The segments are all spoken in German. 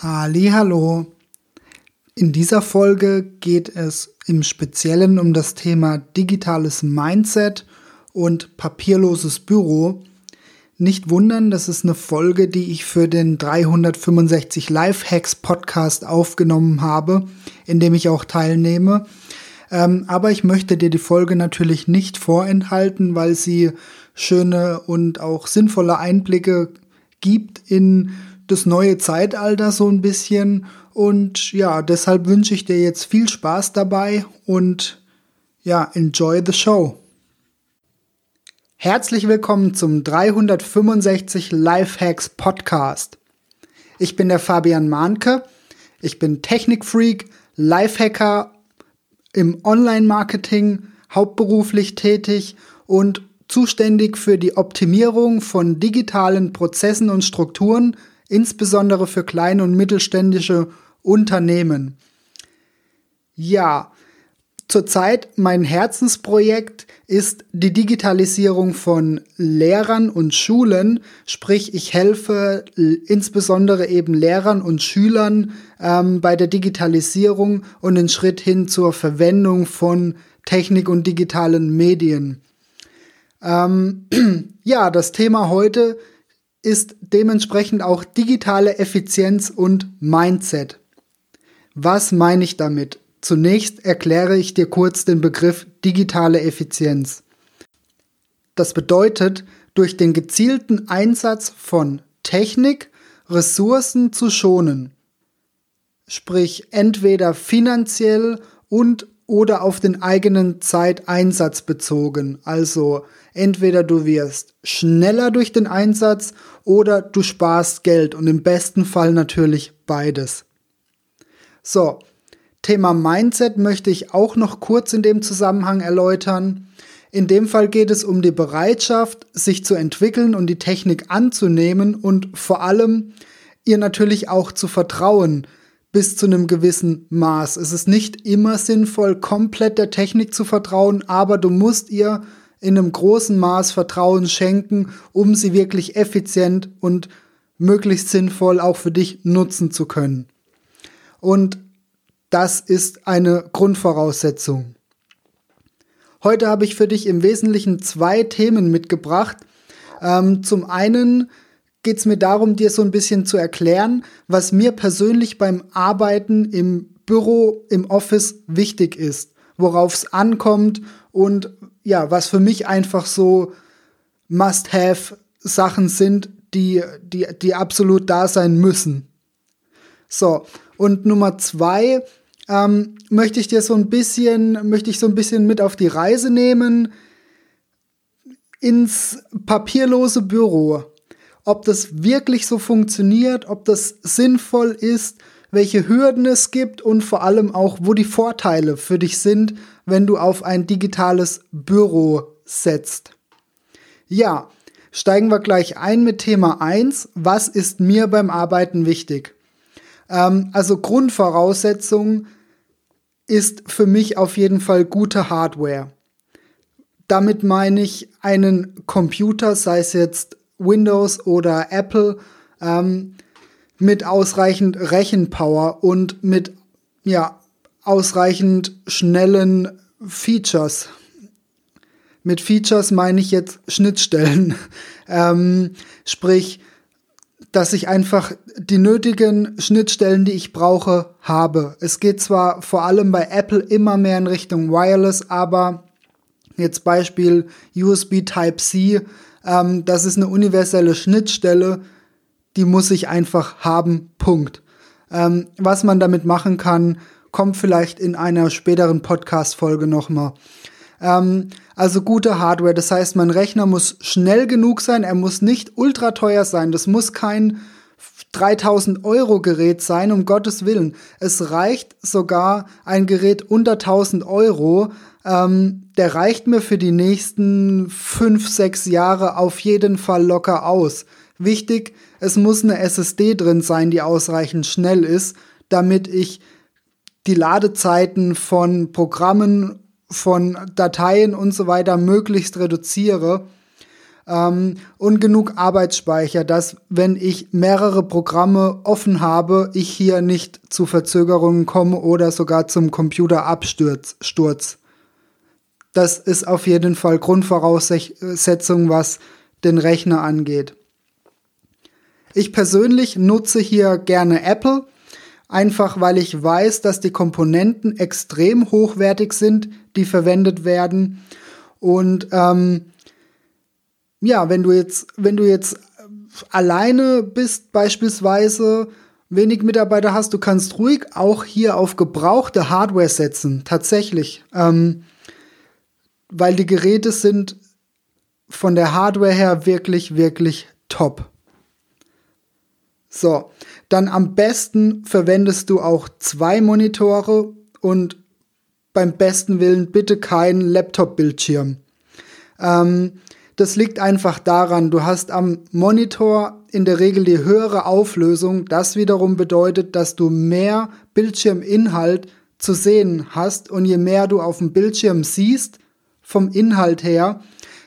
Hallo. In dieser Folge geht es im Speziellen um das Thema digitales Mindset und papierloses Büro. Nicht wundern, das ist eine Folge, die ich für den 365 Lifehacks Podcast aufgenommen habe, in dem ich auch teilnehme. Ähm, aber ich möchte dir die Folge natürlich nicht vorenthalten, weil sie schöne und auch sinnvolle Einblicke gibt in das neue Zeitalter so ein bisschen. Und ja, deshalb wünsche ich dir jetzt viel Spaß dabei und ja, enjoy the show. Herzlich willkommen zum 365 Lifehacks Podcast. Ich bin der Fabian Mahnke. Ich bin Technikfreak, Lifehacker im Online-Marketing, hauptberuflich tätig und zuständig für die Optimierung von digitalen Prozessen und Strukturen insbesondere für kleine und mittelständische Unternehmen. Ja, zurzeit mein Herzensprojekt ist die Digitalisierung von Lehrern und Schulen, sprich ich helfe insbesondere eben Lehrern und Schülern ähm, bei der Digitalisierung und den Schritt hin zur Verwendung von Technik und digitalen Medien. Ähm, ja, das Thema heute ist dementsprechend auch digitale Effizienz und Mindset. Was meine ich damit? Zunächst erkläre ich dir kurz den Begriff digitale Effizienz. Das bedeutet, durch den gezielten Einsatz von Technik Ressourcen zu schonen. Sprich entweder finanziell und oder auf den eigenen Zeiteinsatz bezogen. Also entweder du wirst schneller durch den Einsatz oder du sparst Geld und im besten Fall natürlich beides. So, Thema Mindset möchte ich auch noch kurz in dem Zusammenhang erläutern. In dem Fall geht es um die Bereitschaft, sich zu entwickeln und die Technik anzunehmen und vor allem ihr natürlich auch zu vertrauen, bis zu einem gewissen Maß. Es ist nicht immer sinnvoll, komplett der Technik zu vertrauen, aber du musst ihr in einem großen Maß Vertrauen schenken, um sie wirklich effizient und möglichst sinnvoll auch für dich nutzen zu können. Und das ist eine Grundvoraussetzung. Heute habe ich für dich im Wesentlichen zwei Themen mitgebracht. Ähm, zum einen geht es mir darum, dir so ein bisschen zu erklären, was mir persönlich beim Arbeiten im Büro, im Office wichtig ist, worauf es ankommt und ja, was für mich einfach so Must-Have-Sachen sind, die, die, die absolut da sein müssen. So, und Nummer zwei ähm, möchte ich dir so ein bisschen, möchte ich so ein bisschen mit auf die Reise nehmen ins papierlose Büro ob das wirklich so funktioniert, ob das sinnvoll ist, welche Hürden es gibt und vor allem auch, wo die Vorteile für dich sind, wenn du auf ein digitales Büro setzt. Ja, steigen wir gleich ein mit Thema 1. Was ist mir beim Arbeiten wichtig? Ähm, also Grundvoraussetzung ist für mich auf jeden Fall gute Hardware. Damit meine ich einen Computer, sei es jetzt Windows oder Apple ähm, mit ausreichend Rechenpower und mit ja, ausreichend schnellen Features. Mit Features meine ich jetzt Schnittstellen. ähm, sprich, dass ich einfach die nötigen Schnittstellen, die ich brauche, habe. Es geht zwar vor allem bei Apple immer mehr in Richtung Wireless, aber jetzt Beispiel USB Type-C ähm, das ist eine universelle Schnittstelle, die muss ich einfach haben, Punkt. Ähm, was man damit machen kann, kommt vielleicht in einer späteren Podcast-Folge nochmal. Ähm, also gute Hardware, das heißt, mein Rechner muss schnell genug sein, er muss nicht ultra teuer sein, das muss kein 3000 Euro Gerät sein, um Gottes Willen. Es reicht sogar ein Gerät unter 1000 Euro, ähm, der reicht mir für die nächsten fünf, sechs Jahre auf jeden Fall locker aus. Wichtig, es muss eine SSD drin sein, die ausreichend schnell ist, damit ich die Ladezeiten von Programmen, von Dateien und so weiter möglichst reduziere. ähm, und genug Arbeitsspeicher, dass wenn ich mehrere Programme offen habe, ich hier nicht zu Verzögerungen komme oder sogar zum Computerabsturz. Sturz. Das ist auf jeden Fall Grundvoraussetzung, was den Rechner angeht. Ich persönlich nutze hier gerne Apple, einfach weil ich weiß, dass die Komponenten extrem hochwertig sind, die verwendet werden. Und ähm, ja, wenn du jetzt, wenn du jetzt alleine bist, beispielsweise, wenig Mitarbeiter hast, du kannst ruhig auch hier auf gebrauchte Hardware setzen, tatsächlich. Ähm, weil die Geräte sind von der Hardware her wirklich, wirklich top. So, dann am besten verwendest du auch zwei Monitore und beim besten Willen bitte keinen Laptop-Bildschirm. Ähm, das liegt einfach daran, du hast am Monitor in der Regel die höhere Auflösung. Das wiederum bedeutet, dass du mehr Bildschirminhalt zu sehen hast und je mehr du auf dem Bildschirm siehst vom Inhalt her,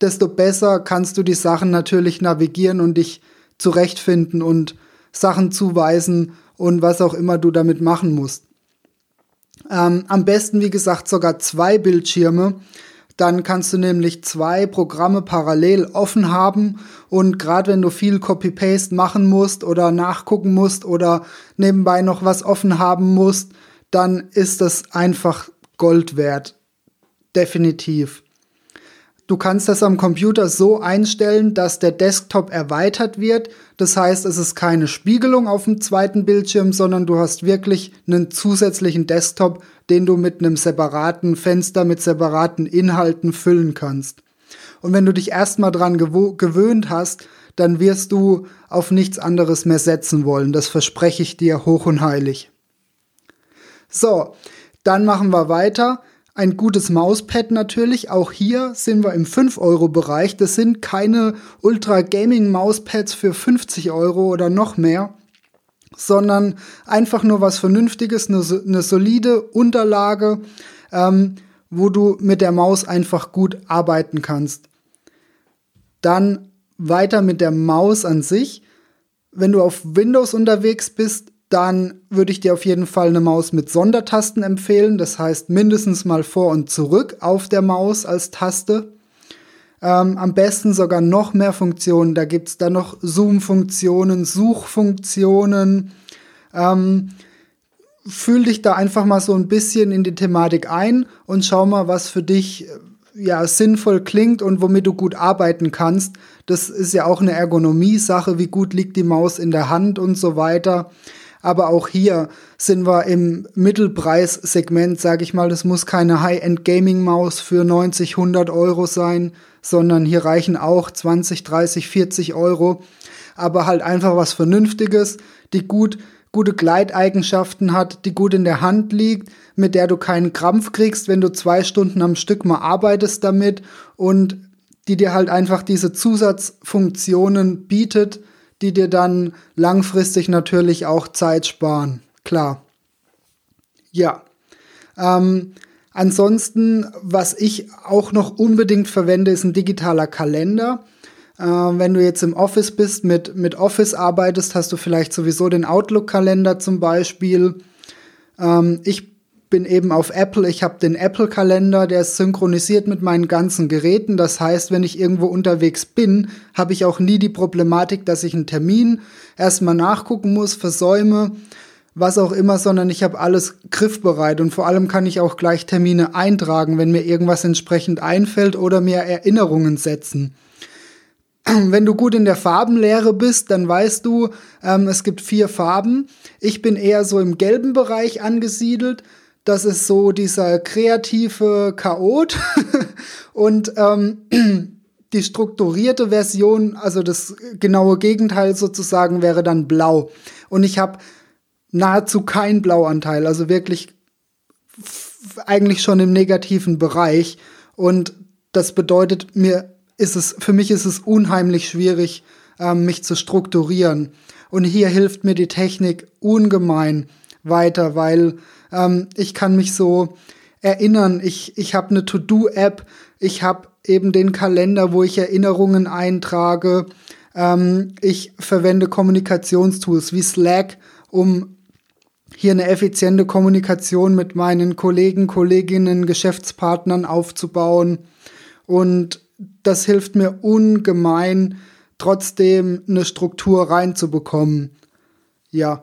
desto besser kannst du die Sachen natürlich navigieren und dich zurechtfinden und Sachen zuweisen und was auch immer du damit machen musst. Ähm, am besten, wie gesagt, sogar zwei Bildschirme, dann kannst du nämlich zwei Programme parallel offen haben und gerade wenn du viel Copy-Paste machen musst oder nachgucken musst oder nebenbei noch was offen haben musst, dann ist das einfach Gold wert. Definitiv. Du kannst das am Computer so einstellen, dass der Desktop erweitert wird. Das heißt, es ist keine Spiegelung auf dem zweiten Bildschirm, sondern du hast wirklich einen zusätzlichen Desktop, den du mit einem separaten Fenster mit separaten Inhalten füllen kannst. Und wenn du dich erstmal dran gewöhnt hast, dann wirst du auf nichts anderes mehr setzen wollen. Das verspreche ich dir hoch und heilig. So, dann machen wir weiter. Ein gutes Mauspad natürlich. Auch hier sind wir im 5-Euro-Bereich. Das sind keine Ultra-Gaming-Mauspads für 50 Euro oder noch mehr, sondern einfach nur was Vernünftiges, eine, eine solide Unterlage, ähm, wo du mit der Maus einfach gut arbeiten kannst. Dann weiter mit der Maus an sich. Wenn du auf Windows unterwegs bist, dann würde ich dir auf jeden Fall eine Maus mit Sondertasten empfehlen. Das heißt mindestens mal vor und zurück auf der Maus als Taste. Ähm, am besten sogar noch mehr Funktionen. Da gibt es dann noch Zoom-Funktionen, Suchfunktionen. Ähm, fühl dich da einfach mal so ein bisschen in die Thematik ein und schau mal, was für dich äh, ja sinnvoll klingt und womit du gut arbeiten kannst. Das ist ja auch eine Ergonomie-Sache, wie gut liegt die Maus in der Hand und so weiter. Aber auch hier sind wir im Mittelpreissegment, sage ich mal. Das muss keine High-End-Gaming-Maus für 90, 100 Euro sein, sondern hier reichen auch 20, 30, 40 Euro. Aber halt einfach was Vernünftiges, die gut gute Gleiteigenschaften hat, die gut in der Hand liegt, mit der du keinen Krampf kriegst, wenn du zwei Stunden am Stück mal arbeitest damit und die dir halt einfach diese Zusatzfunktionen bietet, die dir dann langfristig natürlich auch Zeit sparen. Klar. Ja. Ähm, ansonsten, was ich auch noch unbedingt verwende, ist ein digitaler Kalender. Äh, wenn du jetzt im Office bist, mit, mit Office arbeitest, hast du vielleicht sowieso den Outlook-Kalender zum Beispiel. Ähm, ich bin eben auf Apple. Ich habe den Apple-Kalender, der ist synchronisiert mit meinen ganzen Geräten. Das heißt, wenn ich irgendwo unterwegs bin, habe ich auch nie die Problematik, dass ich einen Termin erstmal nachgucken muss, versäume, was auch immer, sondern ich habe alles griffbereit und vor allem kann ich auch gleich Termine eintragen, wenn mir irgendwas entsprechend einfällt oder mir Erinnerungen setzen. Wenn du gut in der Farbenlehre bist, dann weißt du, ähm, es gibt vier Farben. Ich bin eher so im gelben Bereich angesiedelt das ist so dieser kreative Chaot und ähm, die strukturierte Version, also das genaue Gegenteil sozusagen, wäre dann blau. Und ich habe nahezu keinen Blauanteil, also wirklich eigentlich schon im negativen Bereich. Und das bedeutet, mir ist es, für mich ist es unheimlich schwierig, ähm, mich zu strukturieren. Und hier hilft mir die Technik ungemein weiter, weil ähm, ich kann mich so erinnern. Ich, ich habe eine To-Do-App, ich habe eben den Kalender, wo ich Erinnerungen eintrage. Ähm, ich verwende Kommunikationstools wie Slack, um hier eine effiziente Kommunikation mit meinen Kollegen, Kolleginnen, Geschäftspartnern aufzubauen. Und das hilft mir ungemein, trotzdem eine Struktur reinzubekommen. Ja,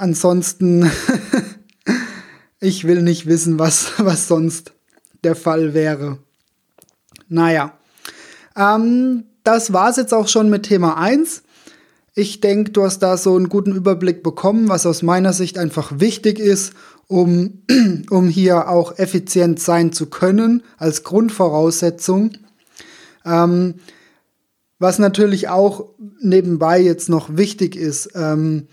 ansonsten, ich will nicht wissen, was, was sonst der Fall wäre. Naja, ähm, das war's jetzt auch schon mit Thema 1. Ich denke, du hast da so einen guten Überblick bekommen, was aus meiner Sicht einfach wichtig ist, um, um hier auch effizient sein zu können, als Grundvoraussetzung. Ähm, was natürlich auch nebenbei jetzt noch wichtig ist, ähm,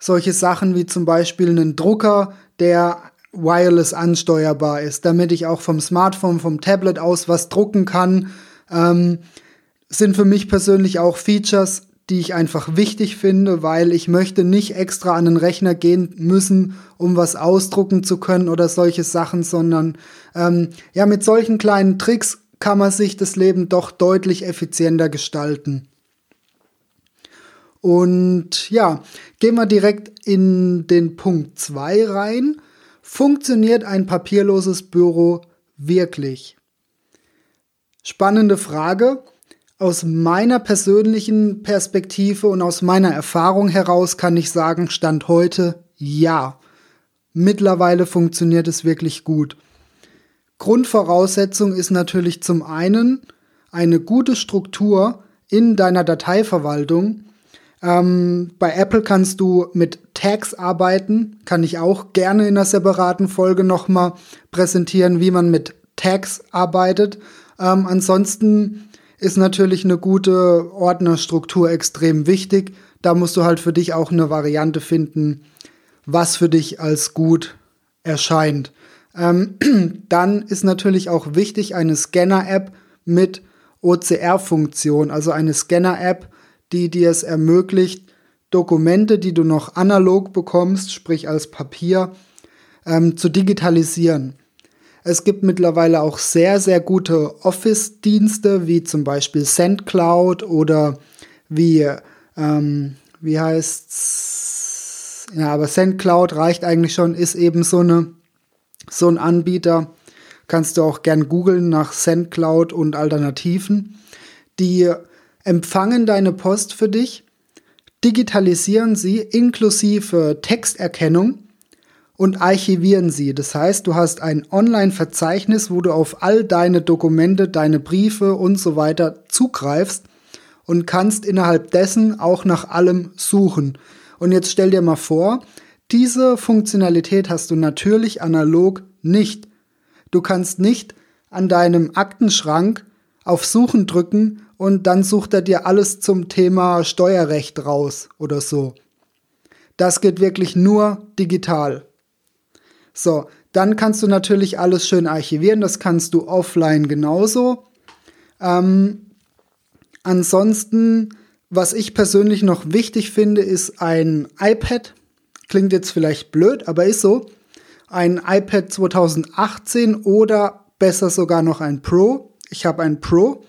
solche Sachen wie zum Beispiel einen Drucker, der wireless ansteuerbar ist, damit ich auch vom Smartphone, vom Tablet aus was drucken kann, ähm, sind für mich persönlich auch Features, die ich einfach wichtig finde, weil ich möchte nicht extra an den Rechner gehen müssen, um was ausdrucken zu können oder solche Sachen, sondern ähm, ja, mit solchen kleinen Tricks kann man sich das Leben doch deutlich effizienter gestalten. Und ja, gehen wir direkt in den Punkt 2 rein. Funktioniert ein papierloses Büro wirklich? Spannende Frage. Aus meiner persönlichen Perspektive und aus meiner Erfahrung heraus kann ich sagen, Stand heute ja. Mittlerweile funktioniert es wirklich gut. Grundvoraussetzung ist natürlich zum einen eine gute Struktur in deiner Dateiverwaltung. Ähm, bei Apple kannst du mit Tags arbeiten, kann ich auch gerne in einer separaten Folge nochmal präsentieren, wie man mit Tags arbeitet. Ähm, ansonsten ist natürlich eine gute Ordnerstruktur extrem wichtig. Da musst du halt für dich auch eine Variante finden, was für dich als gut erscheint. Ähm, dann ist natürlich auch wichtig eine Scanner-App mit OCR-Funktion, also eine Scanner-App, die dir es ermöglicht, Dokumente, die du noch analog bekommst, sprich als Papier, ähm, zu digitalisieren. Es gibt mittlerweile auch sehr, sehr gute Office-Dienste, wie zum Beispiel SendCloud oder wie, ähm, wie heißt's? Ja, aber SendCloud reicht eigentlich schon, ist eben so, eine, so ein Anbieter. Kannst du auch gern googeln nach SendCloud und Alternativen. Die empfangen deine Post für dich, digitalisieren sie inklusive Texterkennung und archivieren sie. Das heißt, du hast ein Online-Verzeichnis, wo du auf all deine Dokumente, deine Briefe und so weiter zugreifst und kannst innerhalb dessen auch nach allem suchen. Und jetzt stell dir mal vor, diese Funktionalität hast du natürlich analog nicht. Du kannst nicht an deinem Aktenschrank auf Suchen drücken und dann sucht er dir alles zum Thema Steuerrecht raus oder so. Das geht wirklich nur digital. So, dann kannst du natürlich alles schön archivieren. Das kannst du offline genauso. Ähm, ansonsten, was ich persönlich noch wichtig finde, ist ein iPad. Klingt jetzt vielleicht blöd, aber ist so. Ein iPad 2018 oder besser sogar noch ein Pro. Ich habe ein Pro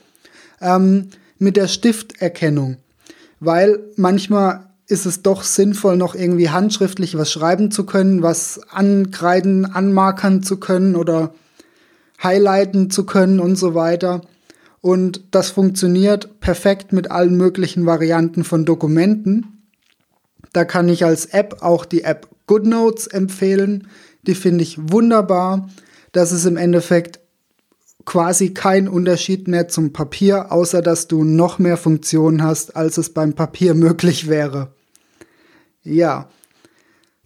ähm, mit der Stifterkennung, weil manchmal ist es doch sinnvoll, noch irgendwie handschriftlich was schreiben zu können, was ankreiden, anmarkern zu können oder highlighten zu können und so weiter. Und das funktioniert perfekt mit allen möglichen Varianten von Dokumenten. Da kann ich als App auch die App GoodNotes empfehlen. Die finde ich wunderbar. Das ist im Endeffekt quasi kein Unterschied mehr zum Papier, außer dass du noch mehr Funktionen hast, als es beim Papier möglich wäre. Ja.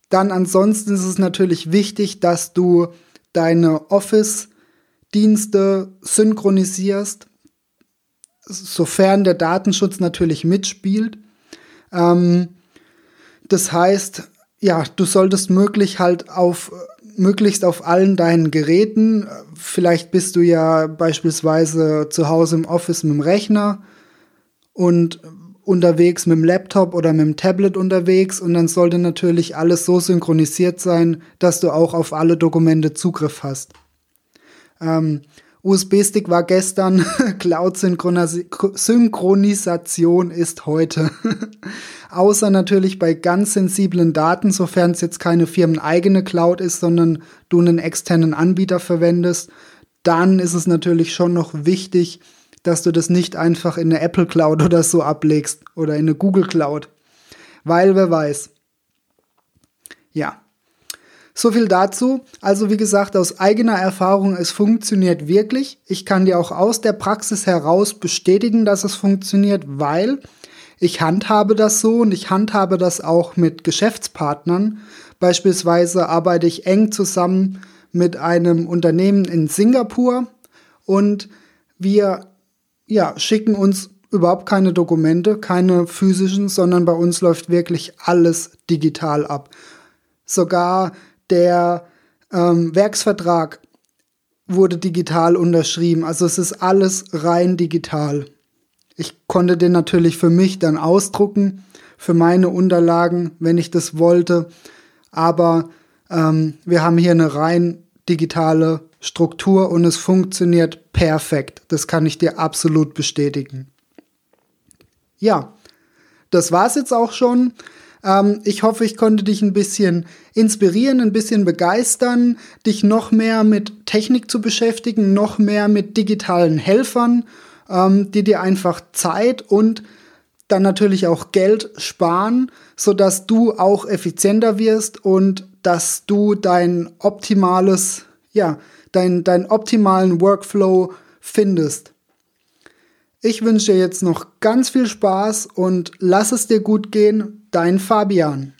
Dann ansonsten ist es natürlich wichtig, dass du deine Office-Dienste synchronisierst, sofern der Datenschutz natürlich mitspielt. Ähm, das heißt, ja, du solltest möglich halt auf möglichst auf allen deinen Geräten. Vielleicht bist du ja beispielsweise zu Hause im Office mit dem Rechner und unterwegs mit dem Laptop oder mit dem Tablet unterwegs und dann sollte natürlich alles so synchronisiert sein, dass du auch auf alle Dokumente Zugriff hast. Ähm, USB-Stick war gestern, Cloud-Synchronisation ist heute. Außer natürlich bei ganz sensiblen Daten, sofern es jetzt keine firmeneigene Cloud ist, sondern du einen externen Anbieter verwendest, dann ist es natürlich schon noch wichtig, dass du das nicht einfach in eine Apple Cloud oder so ablegst oder in eine Google Cloud. Weil wer weiß. Ja. So viel dazu. Also wie gesagt, aus eigener Erfahrung, es funktioniert wirklich. Ich kann dir auch aus der Praxis heraus bestätigen, dass es funktioniert, weil ich handhabe das so und ich handhabe das auch mit Geschäftspartnern. Beispielsweise arbeite ich eng zusammen mit einem Unternehmen in Singapur und wir ja, schicken uns überhaupt keine Dokumente, keine physischen, sondern bei uns läuft wirklich alles digital ab. Sogar der ähm, Werksvertrag wurde digital unterschrieben. Also es ist alles rein digital. Ich konnte den natürlich für mich dann ausdrucken, für meine Unterlagen, wenn ich das wollte. Aber ähm, wir haben hier eine rein digitale Struktur und es funktioniert perfekt. Das kann ich dir absolut bestätigen. Ja, das war's jetzt auch schon. Ähm, ich hoffe, ich konnte dich ein bisschen inspirieren, ein bisschen begeistern, dich noch mehr mit Technik zu beschäftigen, noch mehr mit digitalen Helfern, ähm, die dir einfach Zeit und dann natürlich auch Geld sparen, sodass du auch effizienter wirst und dass du dein optimales, ja, dein, dein optimalen Workflow findest. Ich wünsche dir jetzt noch ganz viel Spaß und lass es dir gut gehen, dein Fabian.